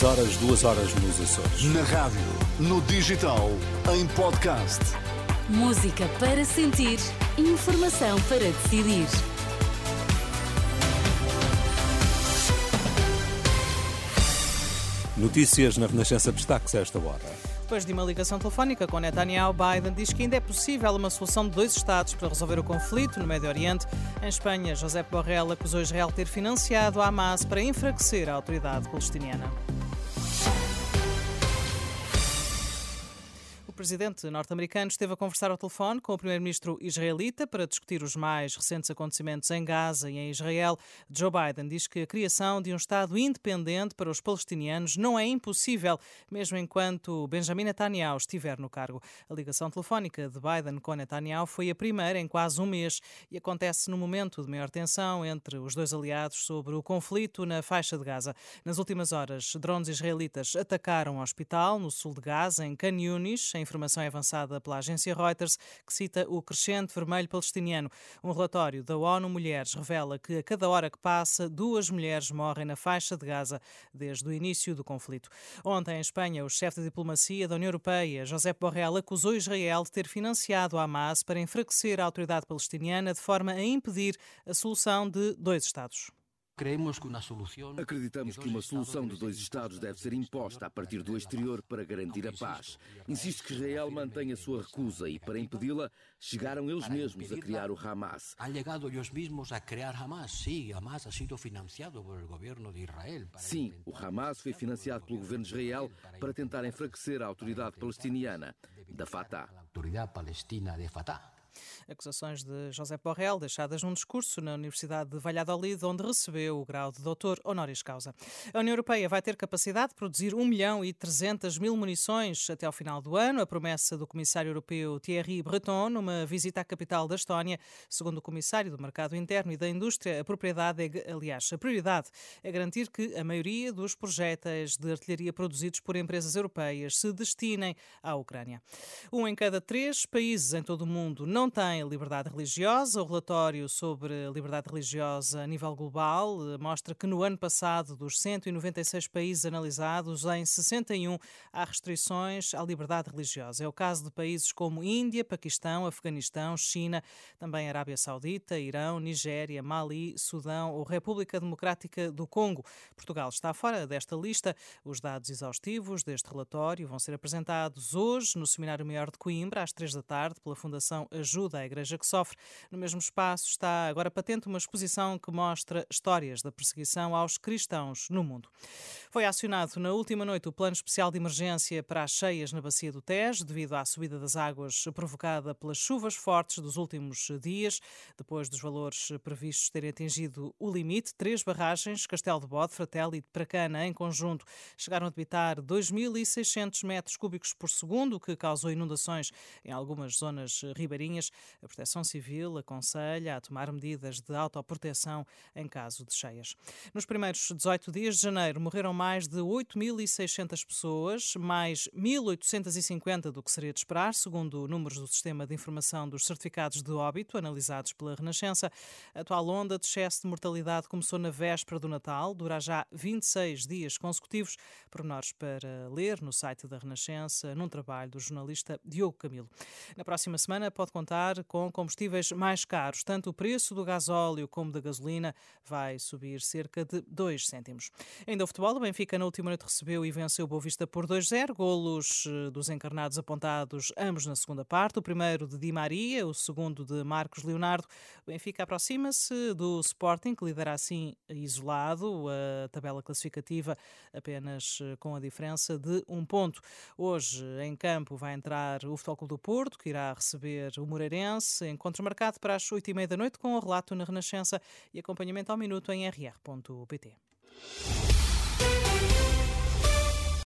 3 horas, 2 horas nos Açores. Na rádio, no digital, em podcast. Música para sentir, informação para decidir. Notícias na Renascença destaques a esta hora. Depois de uma ligação telefónica com Netanyahu, Biden diz que ainda é possível uma solução de dois Estados para resolver o conflito no Médio Oriente. Em Espanha, José Borrell acusou Israel de ter financiado a Hamas para enfraquecer a autoridade palestiniana. Presidente norte-americano esteve a conversar ao telefone com o primeiro-ministro israelita para discutir os mais recentes acontecimentos em Gaza e em Israel. Joe Biden diz que a criação de um Estado independente para os palestinianos não é impossível, mesmo enquanto Benjamin Netanyahu estiver no cargo. A ligação telefónica de Biden com Netanyahu foi a primeira em quase um mês e acontece no momento de maior tensão entre os dois aliados sobre o conflito na faixa de Gaza. Nas últimas horas, drones israelitas atacaram um hospital no sul de Gaza, em Khan Yunis, em informação é avançada pela agência Reuters, que cita o crescente vermelho palestiniano. Um relatório da ONU Mulheres revela que a cada hora que passa, duas mulheres morrem na faixa de Gaza desde o início do conflito. Ontem, em Espanha, o chefe de diplomacia da União Europeia, José Borrell, acusou Israel de ter financiado a Hamas para enfraquecer a autoridade palestiniana de forma a impedir a solução de dois Estados. Acreditamos que uma solução de dois Estados deve ser imposta a partir do exterior para garantir a paz. Insisto que Israel mantenha a sua recusa e, para impedi-la, chegaram eles mesmos a criar o Hamas. Han llegado ellos mismos a crear Hamas. Sí, Hamas ha sido financiado por el gobierno de Israel. Sim, o Hamas foi financiado pelo governo de Israel para tentar enfraquecer a autoridade palestiniana da Fatah. Acusações de José Borrell, deixadas num discurso na Universidade de Valladolid, onde recebeu o grau de doutor honoris causa. A União Europeia vai ter capacidade de produzir 1 milhão e 300 mil munições até ao final do ano. A promessa do comissário europeu Thierry Breton, numa visita à capital da Estónia. Segundo o comissário do Mercado Interno e da Indústria, a propriedade é, aliás, a prioridade é garantir que a maioria dos projéteis de artilharia produzidos por empresas europeias se destinem à Ucrânia. Um em cada três países em todo o mundo não tem liberdade religiosa. O relatório sobre liberdade religiosa a nível global eh, mostra que no ano passado, dos 196 países analisados, em 61 há restrições à liberdade religiosa. É o caso de países como Índia, Paquistão, Afeganistão, China, também Arábia Saudita, Irão, Nigéria, Mali, Sudão ou República Democrática do Congo. Portugal está fora desta lista. Os dados exaustivos deste relatório vão ser apresentados hoje no Seminário Maior de Coimbra, às três da tarde, pela Fundação à Igreja que Sofre. No mesmo espaço está agora patente uma exposição que mostra histórias da perseguição aos cristãos no mundo. Foi acionado na última noite o Plano Especial de Emergência para as cheias na Bacia do Tejo, devido à subida das águas provocada pelas chuvas fortes dos últimos dias, depois dos valores previstos terem atingido o limite. Três barragens, Castelo de Bode, Fratelli e Pracana, em conjunto, chegaram a debitar 2.600 metros cúbicos por segundo, o que causou inundações em algumas zonas ribeirinhas. A Proteção Civil aconselha a tomar medidas de autoproteção em caso de cheias. Nos primeiros 18 dias de janeiro morreram mais de 8.600 pessoas, mais 1.850 do que seria de esperar, segundo números do Sistema de Informação dos Certificados de Óbito, analisados pela Renascença. A atual onda de excesso de mortalidade começou na véspera do Natal, dura já 26 dias consecutivos. Pormenores para ler no site da Renascença, num trabalho do jornalista Diogo Camilo. Na próxima semana pode contar com combustíveis mais caros. Tanto o preço do gasóleo como da gasolina vai subir cerca de 2 cêntimos. Ainda o futebol, o Benfica na última noite recebeu e venceu o Boa Vista por 2-0. Golos eh, dos encarnados apontados ambos na segunda parte. O primeiro de Di Maria, o segundo de Marcos Leonardo. O Benfica aproxima-se do Sporting, que lidera assim isolado a tabela classificativa apenas eh, com a diferença de um ponto. Hoje em campo vai entrar o Futebol Clube do Porto, que irá receber o Moreirense. Encontro marcado para as 8h30 da noite com o relato na Renascença e acompanhamento ao minuto em rr.pt.